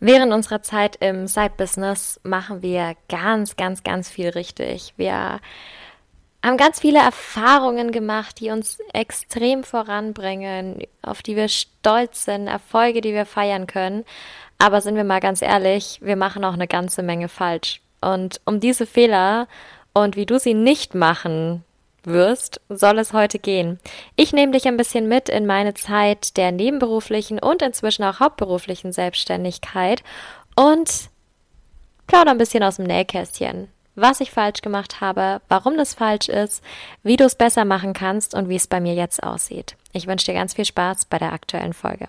Während unserer Zeit im Side-Business machen wir ganz, ganz, ganz viel richtig. Wir haben ganz viele Erfahrungen gemacht, die uns extrem voranbringen, auf die wir stolz sind, Erfolge, die wir feiern können. Aber sind wir mal ganz ehrlich, wir machen auch eine ganze Menge falsch. Und um diese Fehler und wie du sie nicht machen wirst, soll es heute gehen. Ich nehme dich ein bisschen mit in meine Zeit der nebenberuflichen und inzwischen auch hauptberuflichen Selbstständigkeit und plauder ein bisschen aus dem Nähkästchen. Was ich falsch gemacht habe, warum das falsch ist, wie du es besser machen kannst und wie es bei mir jetzt aussieht. Ich wünsche dir ganz viel Spaß bei der aktuellen Folge.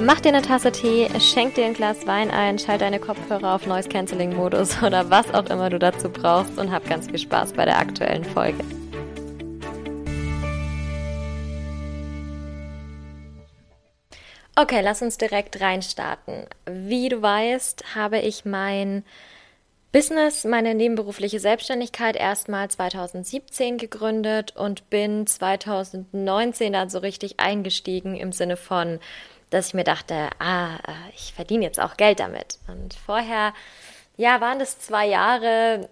Mach dir eine Tasse Tee, schenk dir ein Glas Wein ein, schalt deine Kopfhörer auf Noise Cancelling Modus oder was auch immer du dazu brauchst und hab ganz viel Spaß bei der aktuellen Folge. Okay, lass uns direkt reinstarten. Wie du weißt, habe ich mein Business, meine nebenberufliche Selbstständigkeit erstmal 2017 gegründet und bin 2019 dann so richtig eingestiegen im Sinne von dass ich mir dachte, ah, ich verdiene jetzt auch Geld damit. Und vorher, ja, waren das zwei Jahre,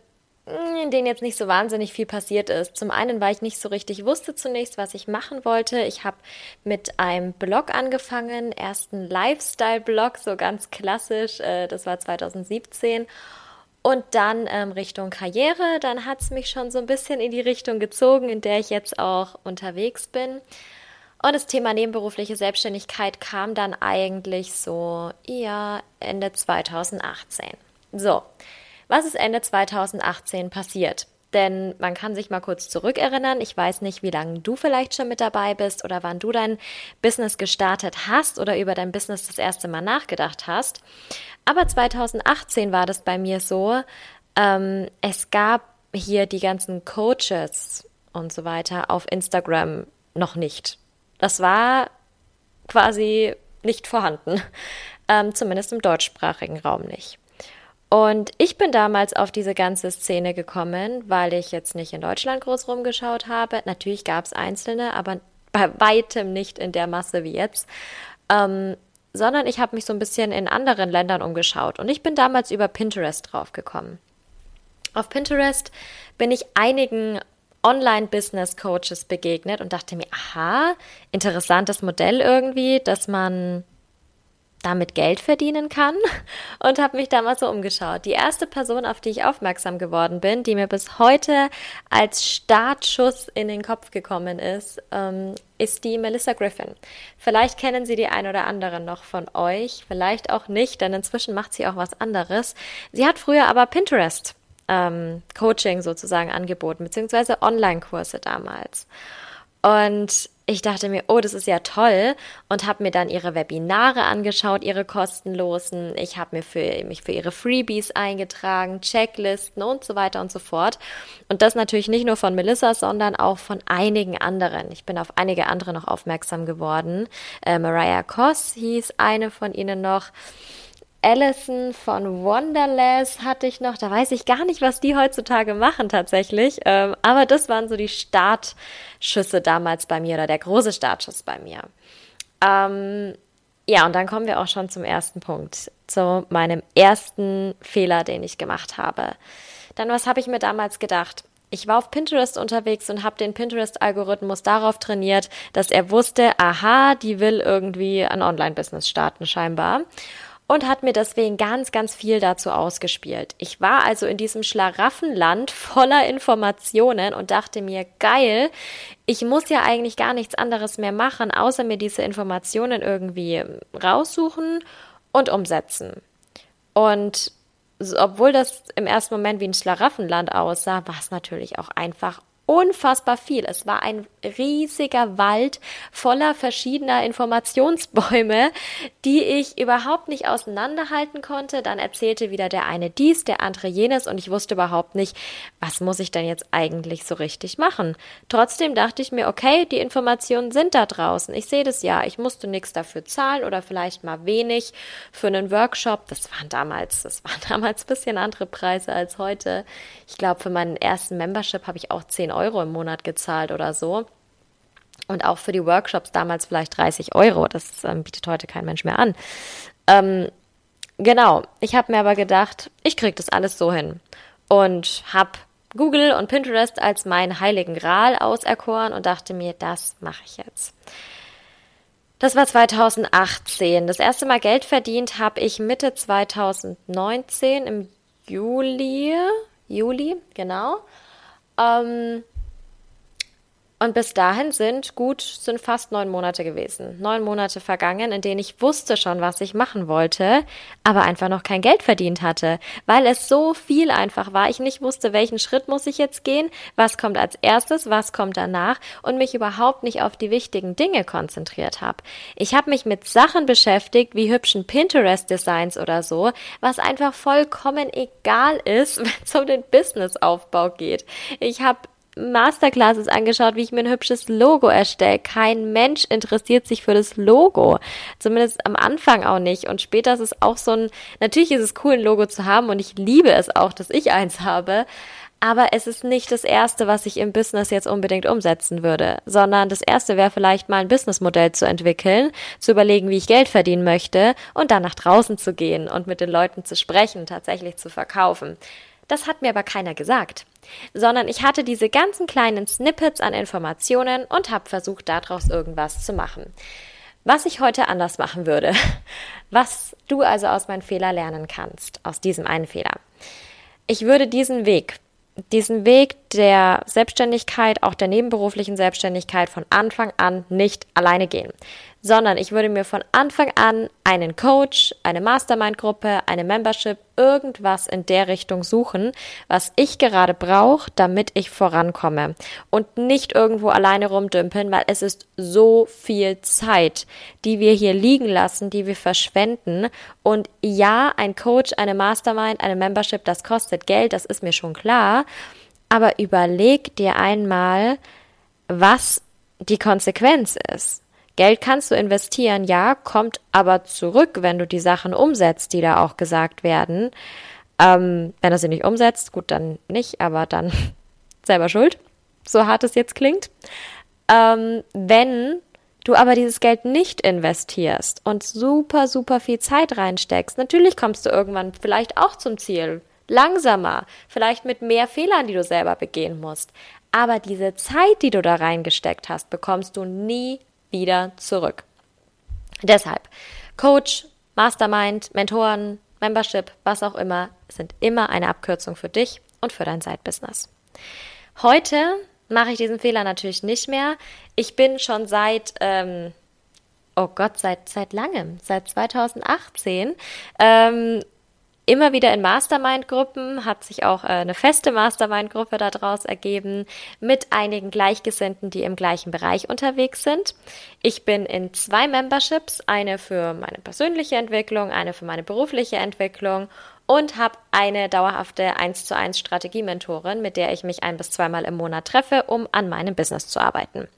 in denen jetzt nicht so wahnsinnig viel passiert ist. Zum einen, weil ich nicht so richtig wusste zunächst, was ich machen wollte. Ich habe mit einem Blog angefangen, ersten Lifestyle-Blog, so ganz klassisch. Äh, das war 2017. Und dann ähm, Richtung Karriere. Dann hat es mich schon so ein bisschen in die Richtung gezogen, in der ich jetzt auch unterwegs bin. Und das Thema nebenberufliche Selbstständigkeit kam dann eigentlich so eher Ende 2018. So, was ist Ende 2018 passiert? Denn man kann sich mal kurz zurückerinnern. Ich weiß nicht, wie lange du vielleicht schon mit dabei bist oder wann du dein Business gestartet hast oder über dein Business das erste Mal nachgedacht hast. Aber 2018 war das bei mir so, ähm, es gab hier die ganzen Coaches und so weiter auf Instagram noch nicht. Das war quasi nicht vorhanden, ähm, zumindest im deutschsprachigen Raum nicht. Und ich bin damals auf diese ganze Szene gekommen, weil ich jetzt nicht in Deutschland groß rumgeschaut habe. Natürlich gab es einzelne, aber bei weitem nicht in der Masse wie jetzt. Ähm, sondern ich habe mich so ein bisschen in anderen Ländern umgeschaut. Und ich bin damals über Pinterest draufgekommen. Auf Pinterest bin ich einigen Online-Business-Coaches begegnet und dachte mir, aha, interessantes Modell irgendwie, dass man damit Geld verdienen kann und habe mich da mal so umgeschaut. Die erste Person, auf die ich aufmerksam geworden bin, die mir bis heute als Startschuss in den Kopf gekommen ist, ähm, ist die Melissa Griffin. Vielleicht kennen Sie die ein oder andere noch von euch, vielleicht auch nicht, denn inzwischen macht sie auch was anderes. Sie hat früher aber Pinterest ähm, Coaching sozusagen angeboten, beziehungsweise Online-Kurse damals. Und ich dachte mir, oh, das ist ja toll und habe mir dann ihre Webinare angeschaut, ihre kostenlosen. Ich habe mir für, mich für ihre Freebies eingetragen, Checklisten und so weiter und so fort. Und das natürlich nicht nur von Melissa, sondern auch von einigen anderen. Ich bin auf einige andere noch aufmerksam geworden. Äh, Mariah Koss hieß eine von ihnen noch. Allison von Wonderless hatte ich noch. Da weiß ich gar nicht, was die heutzutage machen tatsächlich. Ähm, aber das waren so die Startschüsse damals bei mir oder der große Startschuss bei mir. Ähm, ja, und dann kommen wir auch schon zum ersten Punkt, zu meinem ersten Fehler, den ich gemacht habe. Dann, was habe ich mir damals gedacht? Ich war auf Pinterest unterwegs und habe den Pinterest-Algorithmus darauf trainiert, dass er wusste, aha, die will irgendwie ein Online-Business starten scheinbar. Und hat mir deswegen ganz, ganz viel dazu ausgespielt. Ich war also in diesem Schlaraffenland voller Informationen und dachte mir, geil, ich muss ja eigentlich gar nichts anderes mehr machen, außer mir diese Informationen irgendwie raussuchen und umsetzen. Und obwohl das im ersten Moment wie ein Schlaraffenland aussah, war es natürlich auch einfach unfassbar viel. Es war ein riesiger Wald voller verschiedener Informationsbäume, die ich überhaupt nicht auseinanderhalten konnte. Dann erzählte wieder der eine dies, der andere jenes und ich wusste überhaupt nicht, was muss ich denn jetzt eigentlich so richtig machen. Trotzdem dachte ich mir, okay, die Informationen sind da draußen. Ich sehe das ja. Ich musste nichts dafür zahlen oder vielleicht mal wenig für einen Workshop. Das waren damals, das waren damals ein bisschen andere Preise als heute. Ich glaube, für meinen ersten Membership habe ich auch 10 Euro im Monat gezahlt oder so. Und auch für die Workshops damals vielleicht 30 Euro. Das ähm, bietet heute kein Mensch mehr an. Ähm, genau, ich habe mir aber gedacht, ich kriege das alles so hin. Und habe Google und Pinterest als meinen heiligen Gral auserkoren und dachte mir, das mache ich jetzt. Das war 2018. Das erste Mal Geld verdient habe ich Mitte 2019 im Juli. Juli, genau. Ähm, und bis dahin sind gut, sind fast neun Monate gewesen. Neun Monate vergangen, in denen ich wusste schon, was ich machen wollte, aber einfach noch kein Geld verdient hatte, weil es so viel einfach war. Ich nicht wusste, welchen Schritt muss ich jetzt gehen, was kommt als erstes, was kommt danach und mich überhaupt nicht auf die wichtigen Dinge konzentriert habe. Ich habe mich mit Sachen beschäftigt, wie hübschen Pinterest-Designs oder so, was einfach vollkommen egal ist, wenn es um den Businessaufbau geht. Ich habe Masterclasses angeschaut, wie ich mir ein hübsches Logo erstelle. Kein Mensch interessiert sich für das Logo. Zumindest am Anfang auch nicht. Und später ist es auch so ein, natürlich ist es cool, ein Logo zu haben und ich liebe es auch, dass ich eins habe. Aber es ist nicht das erste, was ich im Business jetzt unbedingt umsetzen würde, sondern das erste wäre vielleicht mal ein Businessmodell zu entwickeln, zu überlegen, wie ich Geld verdienen möchte und dann nach draußen zu gehen und mit den Leuten zu sprechen, tatsächlich zu verkaufen. Das hat mir aber keiner gesagt, sondern ich hatte diese ganzen kleinen Snippets an Informationen und habe versucht, daraus irgendwas zu machen. Was ich heute anders machen würde, was du also aus meinen Fehler lernen kannst, aus diesem einen Fehler. Ich würde diesen Weg, diesen Weg der Selbstständigkeit, auch der nebenberuflichen Selbstständigkeit von Anfang an nicht alleine gehen sondern ich würde mir von Anfang an einen Coach, eine Mastermind-Gruppe, eine Membership, irgendwas in der Richtung suchen, was ich gerade brauche, damit ich vorankomme. Und nicht irgendwo alleine rumdümpeln, weil es ist so viel Zeit, die wir hier liegen lassen, die wir verschwenden. Und ja, ein Coach, eine Mastermind, eine Membership, das kostet Geld, das ist mir schon klar, aber überleg dir einmal, was die Konsequenz ist. Geld kannst du investieren, ja, kommt aber zurück, wenn du die Sachen umsetzt, die da auch gesagt werden. Ähm, wenn er sie nicht umsetzt, gut, dann nicht, aber dann selber schuld, so hart es jetzt klingt. Ähm, wenn du aber dieses Geld nicht investierst und super, super viel Zeit reinsteckst, natürlich kommst du irgendwann vielleicht auch zum Ziel. Langsamer, vielleicht mit mehr Fehlern, die du selber begehen musst. Aber diese Zeit, die du da reingesteckt hast, bekommst du nie wieder zurück. Deshalb, Coach, Mastermind, Mentoren, Membership, was auch immer, sind immer eine Abkürzung für dich und für dein Side-Business. Heute mache ich diesen Fehler natürlich nicht mehr. Ich bin schon seit, ähm, oh Gott, seit, seit langem, seit 2018, ähm, immer wieder in Mastermind-Gruppen, hat sich auch äh, eine feste Mastermind-Gruppe daraus ergeben, mit einigen Gleichgesinnten, die im gleichen Bereich unterwegs sind. Ich bin in zwei Memberships, eine für meine persönliche Entwicklung, eine für meine berufliche Entwicklung und habe eine dauerhafte 1 zu 1 Strategie-Mentorin, mit der ich mich ein bis zweimal im Monat treffe, um an meinem Business zu arbeiten.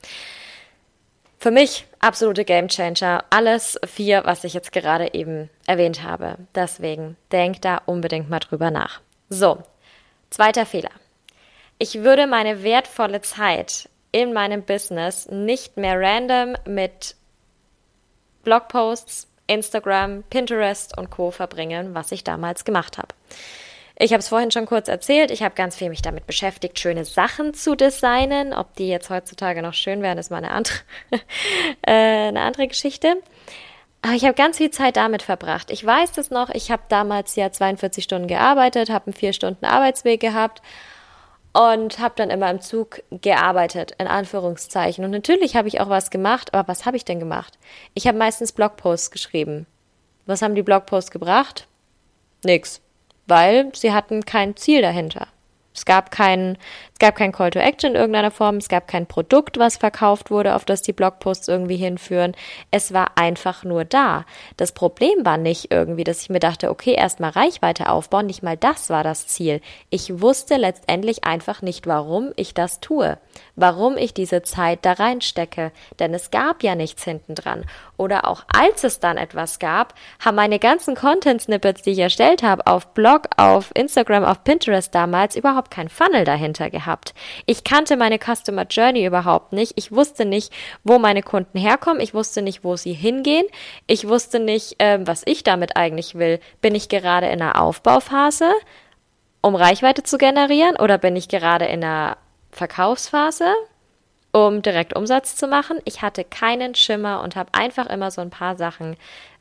Für mich absolute Gamechanger. Alles vier, was ich jetzt gerade eben erwähnt habe. Deswegen denk da unbedingt mal drüber nach. So, zweiter Fehler. Ich würde meine wertvolle Zeit in meinem Business nicht mehr random mit Blogposts, Instagram, Pinterest und Co verbringen, was ich damals gemacht habe. Ich habe es vorhin schon kurz erzählt. Ich habe ganz viel mich damit beschäftigt, schöne Sachen zu designen. Ob die jetzt heutzutage noch schön werden, ist mal eine andere, äh, eine andere Geschichte. Aber ich habe ganz viel Zeit damit verbracht. Ich weiß das noch, ich habe damals ja 42 Stunden gearbeitet, habe einen vier Stunden Arbeitsweg gehabt und habe dann immer im Zug gearbeitet, in Anführungszeichen. Und natürlich habe ich auch was gemacht, aber was habe ich denn gemacht? Ich habe meistens Blogposts geschrieben. Was haben die Blogposts gebracht? Nix, weil sie hatten kein Ziel dahinter. Es gab keinen, es gab kein Call to Action in irgendeiner Form, es gab kein Produkt, was verkauft wurde, auf das die Blogposts irgendwie hinführen. Es war einfach nur da. Das Problem war nicht irgendwie, dass ich mir dachte, okay, erstmal Reichweite aufbauen, nicht mal das war das Ziel. Ich wusste letztendlich einfach nicht, warum ich das tue, warum ich diese Zeit da reinstecke, denn es gab ja nichts hinten dran. Oder auch als es dann etwas gab, haben meine ganzen Content Snippets, die ich erstellt habe, auf Blog, auf Instagram, auf Pinterest damals überhaupt kein Funnel dahinter gehabt. Ich kannte meine Customer Journey überhaupt nicht. Ich wusste nicht, wo meine Kunden herkommen. Ich wusste nicht, wo sie hingehen. Ich wusste nicht, äh, was ich damit eigentlich will. Bin ich gerade in einer Aufbauphase, um Reichweite zu generieren, oder bin ich gerade in einer Verkaufsphase? um direkt Umsatz zu machen. Ich hatte keinen Schimmer und habe einfach immer so ein paar Sachen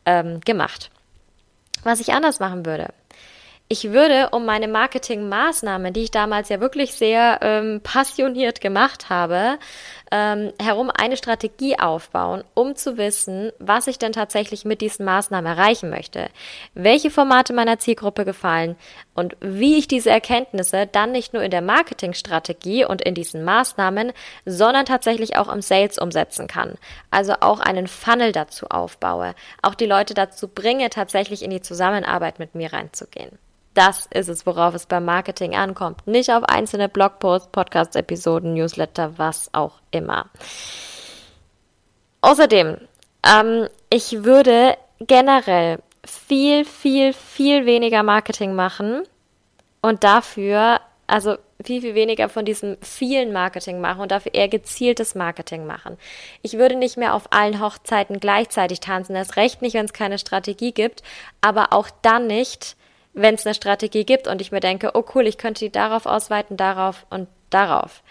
ähm, gemacht. Was ich anders machen würde ich würde um meine Marketingmaßnahmen, die ich damals ja wirklich sehr ähm, passioniert gemacht habe, ähm, herum eine Strategie aufbauen, um zu wissen, was ich denn tatsächlich mit diesen Maßnahmen erreichen möchte, welche Formate meiner Zielgruppe gefallen und wie ich diese Erkenntnisse dann nicht nur in der Marketingstrategie und in diesen Maßnahmen, sondern tatsächlich auch im Sales umsetzen kann. Also auch einen Funnel dazu aufbaue, auch die Leute dazu bringe, tatsächlich in die Zusammenarbeit mit mir reinzugehen. Das ist es, worauf es beim Marketing ankommt. Nicht auf einzelne Blogposts, Podcast-Episoden, Newsletter, was auch immer. Außerdem, ähm, ich würde generell viel, viel, viel weniger Marketing machen und dafür, also viel, viel weniger von diesem vielen Marketing machen und dafür eher gezieltes Marketing machen. Ich würde nicht mehr auf allen Hochzeiten gleichzeitig tanzen, erst recht nicht, wenn es keine Strategie gibt, aber auch dann nicht, wenn es eine Strategie gibt und ich mir denke, oh cool, ich könnte die darauf ausweiten, darauf und darauf.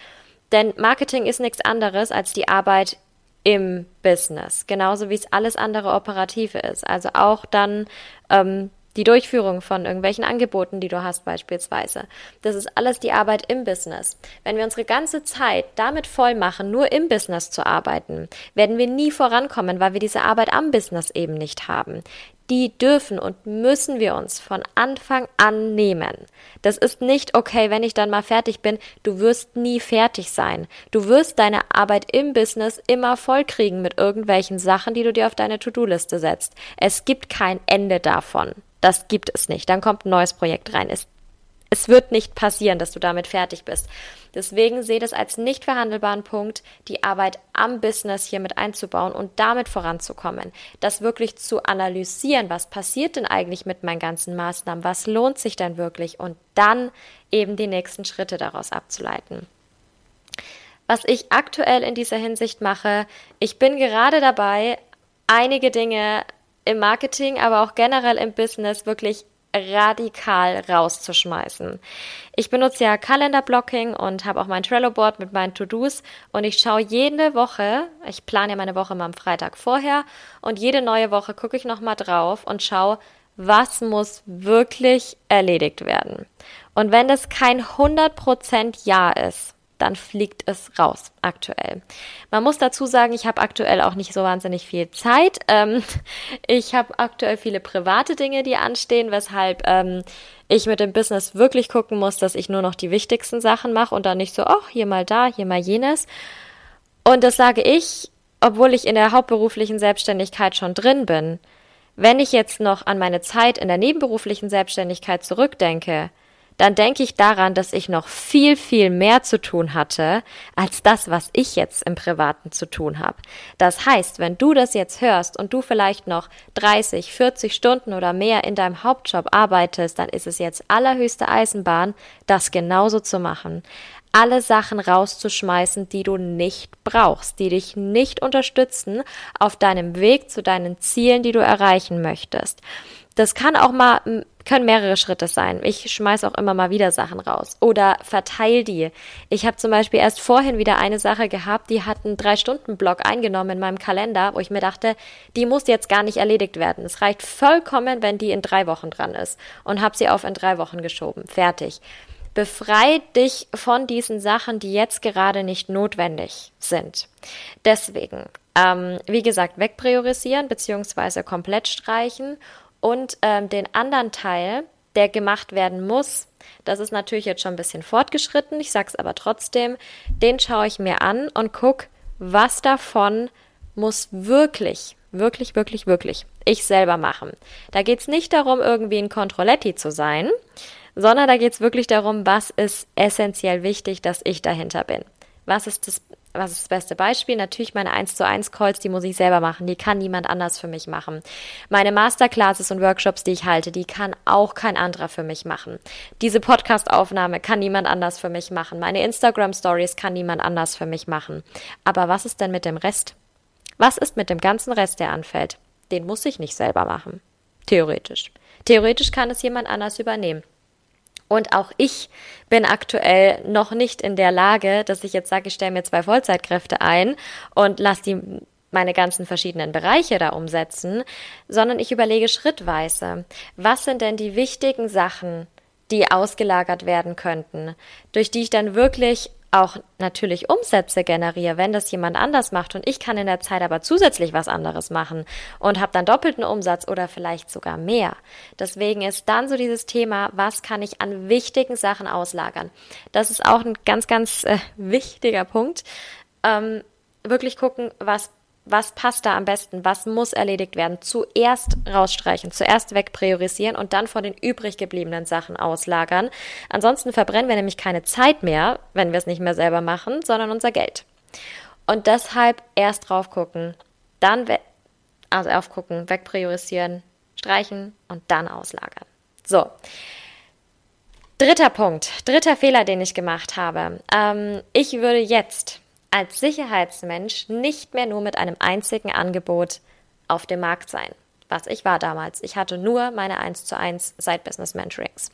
Denn Marketing ist nichts anderes als die Arbeit im Business, genauso wie es alles andere operative ist. Also auch dann ähm, die Durchführung von irgendwelchen Angeboten, die du hast beispielsweise. Das ist alles die Arbeit im Business. Wenn wir unsere ganze Zeit damit voll machen, nur im Business zu arbeiten, werden wir nie vorankommen, weil wir diese Arbeit am Business eben nicht haben die dürfen und müssen wir uns von Anfang an nehmen. Das ist nicht okay, wenn ich dann mal fertig bin. Du wirst nie fertig sein. Du wirst deine Arbeit im Business immer voll kriegen mit irgendwelchen Sachen, die du dir auf deine To-Do-Liste setzt. Es gibt kein Ende davon. Das gibt es nicht. Dann kommt ein neues Projekt rein. Es es wird nicht passieren, dass du damit fertig bist. Deswegen sehe das als nicht verhandelbaren Punkt, die Arbeit am Business hier mit einzubauen und damit voranzukommen. Das wirklich zu analysieren, was passiert denn eigentlich mit meinen ganzen Maßnahmen, was lohnt sich denn wirklich und dann eben die nächsten Schritte daraus abzuleiten. Was ich aktuell in dieser Hinsicht mache, ich bin gerade dabei, einige Dinge im Marketing, aber auch generell im Business wirklich radikal rauszuschmeißen. Ich benutze ja Kalenderblocking und habe auch mein Trello-Board mit meinen To-Dos und ich schaue jede Woche, ich plane ja meine Woche mal am Freitag vorher und jede neue Woche gucke ich nochmal drauf und schaue, was muss wirklich erledigt werden. Und wenn das kein 100% Ja ist, dann fliegt es raus aktuell. Man muss dazu sagen, ich habe aktuell auch nicht so wahnsinnig viel Zeit. Ähm, ich habe aktuell viele private Dinge, die anstehen, weshalb ähm, ich mit dem Business wirklich gucken muss, dass ich nur noch die wichtigsten Sachen mache und dann nicht so, ach, hier mal da, hier mal jenes. Und das sage ich, obwohl ich in der hauptberuflichen Selbstständigkeit schon drin bin. Wenn ich jetzt noch an meine Zeit in der nebenberuflichen Selbstständigkeit zurückdenke, dann denke ich daran, dass ich noch viel, viel mehr zu tun hatte, als das, was ich jetzt im Privaten zu tun habe. Das heißt, wenn du das jetzt hörst und du vielleicht noch 30, 40 Stunden oder mehr in deinem Hauptjob arbeitest, dann ist es jetzt allerhöchste Eisenbahn, das genauso zu machen alle Sachen rauszuschmeißen, die du nicht brauchst, die dich nicht unterstützen auf deinem Weg zu deinen Zielen, die du erreichen möchtest. Das kann auch mal, können mehrere Schritte sein. Ich schmeiß auch immer mal wieder Sachen raus. Oder verteil die. Ich habe zum Beispiel erst vorhin wieder eine Sache gehabt, die hat einen Drei-Stunden-Block eingenommen in meinem Kalender, wo ich mir dachte, die muss jetzt gar nicht erledigt werden. Es reicht vollkommen, wenn die in drei Wochen dran ist. Und habe sie auf in drei Wochen geschoben. Fertig. Befrei dich von diesen Sachen, die jetzt gerade nicht notwendig sind. Deswegen, ähm, wie gesagt, wegpriorisieren beziehungsweise komplett streichen und ähm, den anderen Teil, der gemacht werden muss, das ist natürlich jetzt schon ein bisschen fortgeschritten, ich sag's aber trotzdem, den schaue ich mir an und guck, was davon muss wirklich, wirklich, wirklich, wirklich ich selber machen. Da geht's nicht darum, irgendwie ein Controletti zu sein, sondern da geht es wirklich darum, was ist essentiell wichtig, dass ich dahinter bin. Was ist das, was ist das beste Beispiel? Natürlich meine 1 zu 1 Calls, die muss ich selber machen. Die kann niemand anders für mich machen. Meine Masterclasses und Workshops, die ich halte, die kann auch kein anderer für mich machen. Diese Podcast-Aufnahme kann niemand anders für mich machen. Meine Instagram Stories kann niemand anders für mich machen. Aber was ist denn mit dem Rest? Was ist mit dem ganzen Rest, der anfällt? Den muss ich nicht selber machen. Theoretisch. Theoretisch kann es jemand anders übernehmen. Und auch ich bin aktuell noch nicht in der Lage, dass ich jetzt sage, ich stelle mir zwei Vollzeitkräfte ein und lasse die meine ganzen verschiedenen Bereiche da umsetzen, sondern ich überlege schrittweise, was sind denn die wichtigen Sachen, die ausgelagert werden könnten, durch die ich dann wirklich auch natürlich Umsätze generiere, wenn das jemand anders macht und ich kann in der Zeit aber zusätzlich was anderes machen und habe dann doppelten Umsatz oder vielleicht sogar mehr. Deswegen ist dann so dieses Thema, was kann ich an wichtigen Sachen auslagern? Das ist auch ein ganz, ganz äh, wichtiger Punkt. Ähm, wirklich gucken, was was passt da am besten, was muss erledigt werden, zuerst rausstreichen, zuerst wegpriorisieren und dann vor den übrig gebliebenen Sachen auslagern. Ansonsten verbrennen wir nämlich keine Zeit mehr, wenn wir es nicht mehr selber machen, sondern unser Geld. Und deshalb erst drauf gucken, dann we also aufgucken, wegpriorisieren, streichen und dann auslagern. So. Dritter Punkt, dritter Fehler, den ich gemacht habe. Ähm, ich würde jetzt als Sicherheitsmensch nicht mehr nur mit einem einzigen Angebot auf dem Markt sein. Was ich war damals. Ich hatte nur meine 1 zu 1 Side Business Mentorings.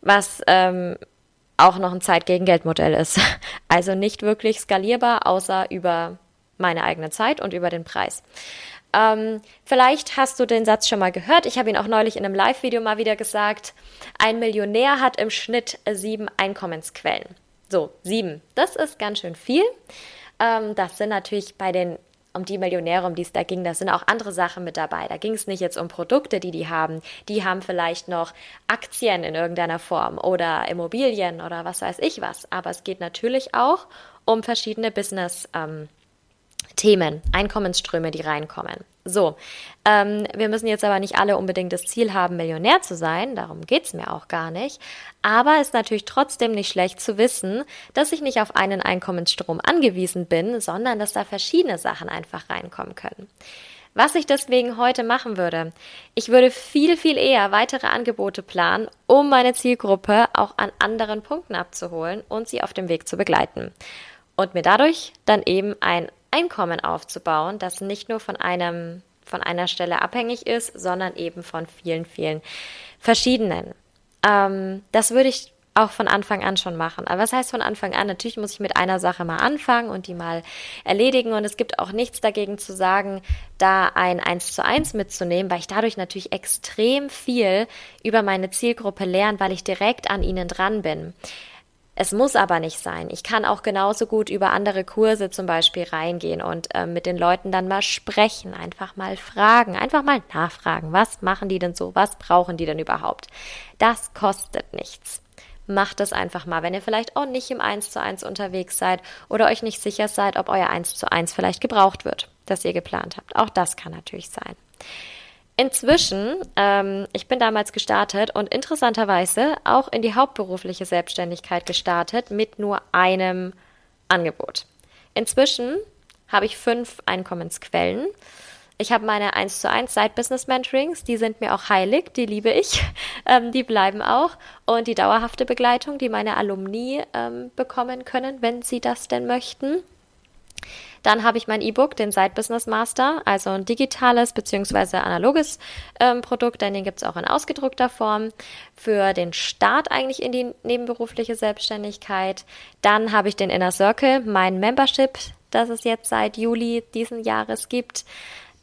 Was ähm, auch noch ein Zeit-gegen-Geld-Modell ist. Also nicht wirklich skalierbar, außer über meine eigene Zeit und über den Preis. Ähm, vielleicht hast du den Satz schon mal gehört. Ich habe ihn auch neulich in einem Live-Video mal wieder gesagt. Ein Millionär hat im Schnitt sieben Einkommensquellen. So, sieben. Das ist ganz schön viel. Ähm, das sind natürlich bei den, um die Millionäre, um die es da ging, da sind auch andere Sachen mit dabei. Da ging es nicht jetzt um Produkte, die die haben. Die haben vielleicht noch Aktien in irgendeiner Form oder Immobilien oder was weiß ich was. Aber es geht natürlich auch um verschiedene Business. Ähm, Themen, Einkommensströme, die reinkommen. So, ähm, wir müssen jetzt aber nicht alle unbedingt das Ziel haben, Millionär zu sein, darum geht es mir auch gar nicht. Aber es ist natürlich trotzdem nicht schlecht zu wissen, dass ich nicht auf einen Einkommensstrom angewiesen bin, sondern dass da verschiedene Sachen einfach reinkommen können. Was ich deswegen heute machen würde, ich würde viel, viel eher weitere Angebote planen, um meine Zielgruppe auch an anderen Punkten abzuholen und sie auf dem Weg zu begleiten. Und mir dadurch dann eben ein Einkommen aufzubauen, das nicht nur von einem von einer Stelle abhängig ist, sondern eben von vielen, vielen verschiedenen. Ähm, das würde ich auch von Anfang an schon machen. Aber was heißt von Anfang an? Natürlich muss ich mit einer Sache mal anfangen und die mal erledigen. Und es gibt auch nichts dagegen zu sagen, da ein 1 zu 1 mitzunehmen, weil ich dadurch natürlich extrem viel über meine Zielgruppe lerne, weil ich direkt an ihnen dran bin. Es muss aber nicht sein. Ich kann auch genauso gut über andere Kurse zum Beispiel reingehen und äh, mit den Leuten dann mal sprechen, einfach mal fragen, einfach mal nachfragen, was machen die denn so, was brauchen die denn überhaupt. Das kostet nichts. Macht es einfach mal, wenn ihr vielleicht auch nicht im 1 zu 1 unterwegs seid oder euch nicht sicher seid, ob euer 1 zu 1 vielleicht gebraucht wird, das ihr geplant habt. Auch das kann natürlich sein. Inzwischen, ähm, ich bin damals gestartet und interessanterweise auch in die hauptberufliche Selbstständigkeit gestartet mit nur einem Angebot. Inzwischen habe ich fünf Einkommensquellen. Ich habe meine 1 zu 1 Side-Business-Mentorings, die sind mir auch heilig, die liebe ich, ähm, die bleiben auch. Und die dauerhafte Begleitung, die meine Alumni ähm, bekommen können, wenn sie das denn möchten. Dann habe ich mein E-Book, den Side Business Master, also ein digitales bzw. analoges ähm, Produkt, denn den gibt es auch in ausgedruckter Form für den Start eigentlich in die nebenberufliche Selbstständigkeit. Dann habe ich den Inner Circle, mein Membership, das es jetzt seit Juli diesen Jahres gibt.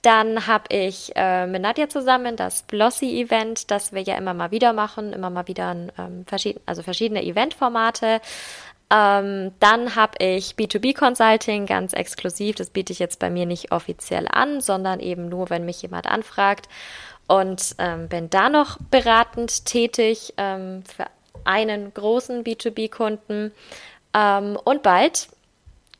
Dann habe ich äh, mit Nadja zusammen das Blossy-Event, das wir ja immer mal wieder machen, immer mal wieder ein, ähm, verschieden, also verschiedene Eventformate. Ähm, dann habe ich B2B Consulting ganz exklusiv. Das biete ich jetzt bei mir nicht offiziell an, sondern eben nur, wenn mich jemand anfragt. Und ähm, bin da noch beratend tätig ähm, für einen großen B2B-Kunden. Ähm, und bald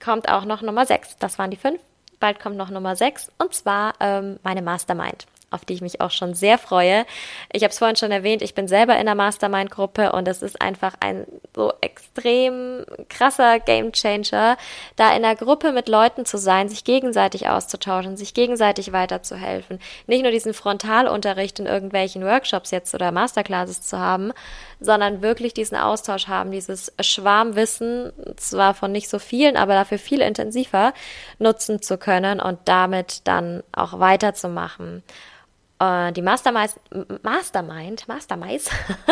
kommt auch noch Nummer 6. Das waren die fünf bald kommt noch Nummer 6 und zwar ähm, meine Mastermind auf die ich mich auch schon sehr freue. Ich habe es vorhin schon erwähnt, ich bin selber in der Mastermind-Gruppe und es ist einfach ein so extrem krasser Gamechanger, da in der Gruppe mit Leuten zu sein, sich gegenseitig auszutauschen, sich gegenseitig weiterzuhelfen. Nicht nur diesen Frontalunterricht in irgendwelchen Workshops jetzt oder Masterclasses zu haben, sondern wirklich diesen Austausch haben, dieses Schwarmwissen, zwar von nicht so vielen, aber dafür viel intensiver nutzen zu können und damit dann auch weiterzumachen. Uh, die Mastermind, Mastermind, Mastermind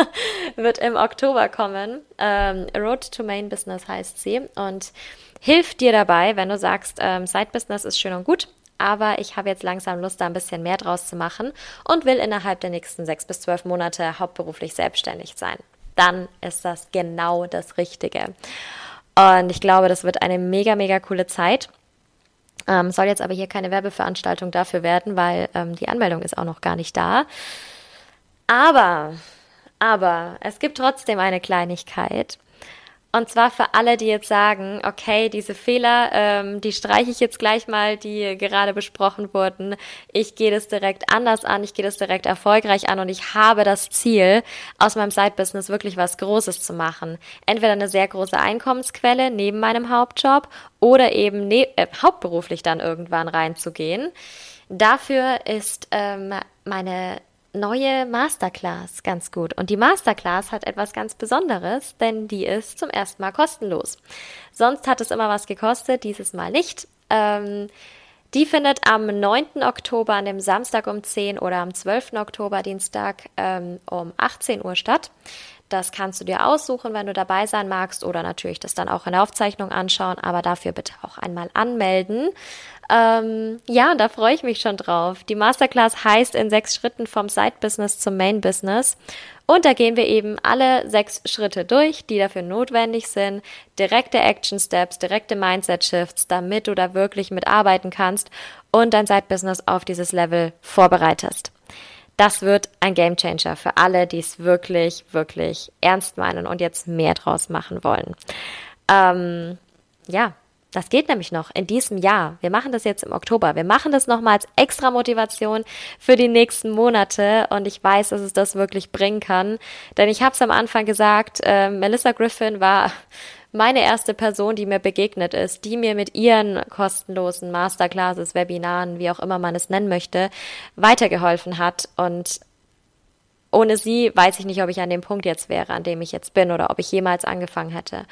wird im Oktober kommen. Ähm, Road to Main Business heißt sie und hilft dir dabei, wenn du sagst, ähm, Side Business ist schön und gut, aber ich habe jetzt langsam Lust, da ein bisschen mehr draus zu machen und will innerhalb der nächsten sechs bis zwölf Monate hauptberuflich selbstständig sein. Dann ist das genau das Richtige. Und ich glaube, das wird eine mega, mega coole Zeit. Ähm, soll jetzt aber hier keine Werbeveranstaltung dafür werden, weil ähm, die Anmeldung ist auch noch gar nicht da. Aber, aber es gibt trotzdem eine Kleinigkeit. Und zwar für alle, die jetzt sagen, okay, diese Fehler, ähm, die streiche ich jetzt gleich mal, die gerade besprochen wurden. Ich gehe das direkt anders an, ich gehe das direkt erfolgreich an und ich habe das Ziel, aus meinem Side-Business wirklich was Großes zu machen. Entweder eine sehr große Einkommensquelle neben meinem Hauptjob oder eben ne äh, hauptberuflich dann irgendwann reinzugehen. Dafür ist ähm, meine neue Masterclass ganz gut. Und die Masterclass hat etwas ganz Besonderes, denn die ist zum ersten Mal kostenlos. Sonst hat es immer was gekostet, dieses Mal nicht. Ähm, die findet am 9. Oktober, an dem Samstag um 10 oder am 12. Oktober, Dienstag ähm, um 18 Uhr statt. Das kannst du dir aussuchen, wenn du dabei sein magst oder natürlich das dann auch in der Aufzeichnung anschauen, aber dafür bitte auch einmal anmelden. Ähm, ja, da freue ich mich schon drauf. Die Masterclass heißt in sechs Schritten vom Side-Business zum Main-Business. Und da gehen wir eben alle sechs Schritte durch, die dafür notwendig sind. Direkte Action Steps, direkte Mindset Shifts, damit du da wirklich mitarbeiten kannst und dein Side-Business auf dieses Level vorbereitest. Das wird ein Game Changer für alle, die es wirklich, wirklich ernst meinen und jetzt mehr draus machen wollen. Ähm, ja, das geht nämlich noch in diesem Jahr. Wir machen das jetzt im Oktober. Wir machen das nochmal als extra Motivation für die nächsten Monate und ich weiß, dass es das wirklich bringen kann. Denn ich habe es am Anfang gesagt, äh, Melissa Griffin war meine erste Person, die mir begegnet ist, die mir mit ihren kostenlosen Masterclasses, Webinaren, wie auch immer man es nennen möchte, weitergeholfen hat. Und ohne sie weiß ich nicht, ob ich an dem Punkt jetzt wäre, an dem ich jetzt bin oder ob ich jemals angefangen hätte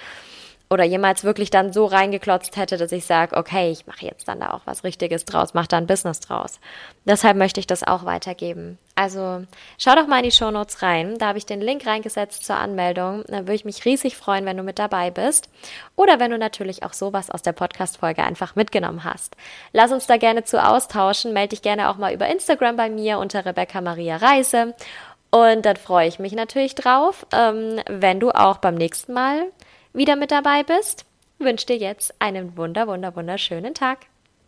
oder jemals wirklich dann so reingeklotzt hätte, dass ich sage, okay, ich mache jetzt dann da auch was Richtiges draus, mache da ein Business draus. Deshalb möchte ich das auch weitergeben. Also schau doch mal in die Shownotes rein. Da habe ich den Link reingesetzt zur Anmeldung. Da würde ich mich riesig freuen, wenn du mit dabei bist. Oder wenn du natürlich auch sowas aus der Podcast-Folge einfach mitgenommen hast. Lass uns da gerne zu austauschen. Melde dich gerne auch mal über Instagram bei mir unter Rebecca Maria Reise. Und dann freue ich mich natürlich drauf, ähm, wenn du auch beim nächsten Mal wieder mit dabei bist. wünsche dir jetzt einen wunder, wunder, wunderschönen Tag.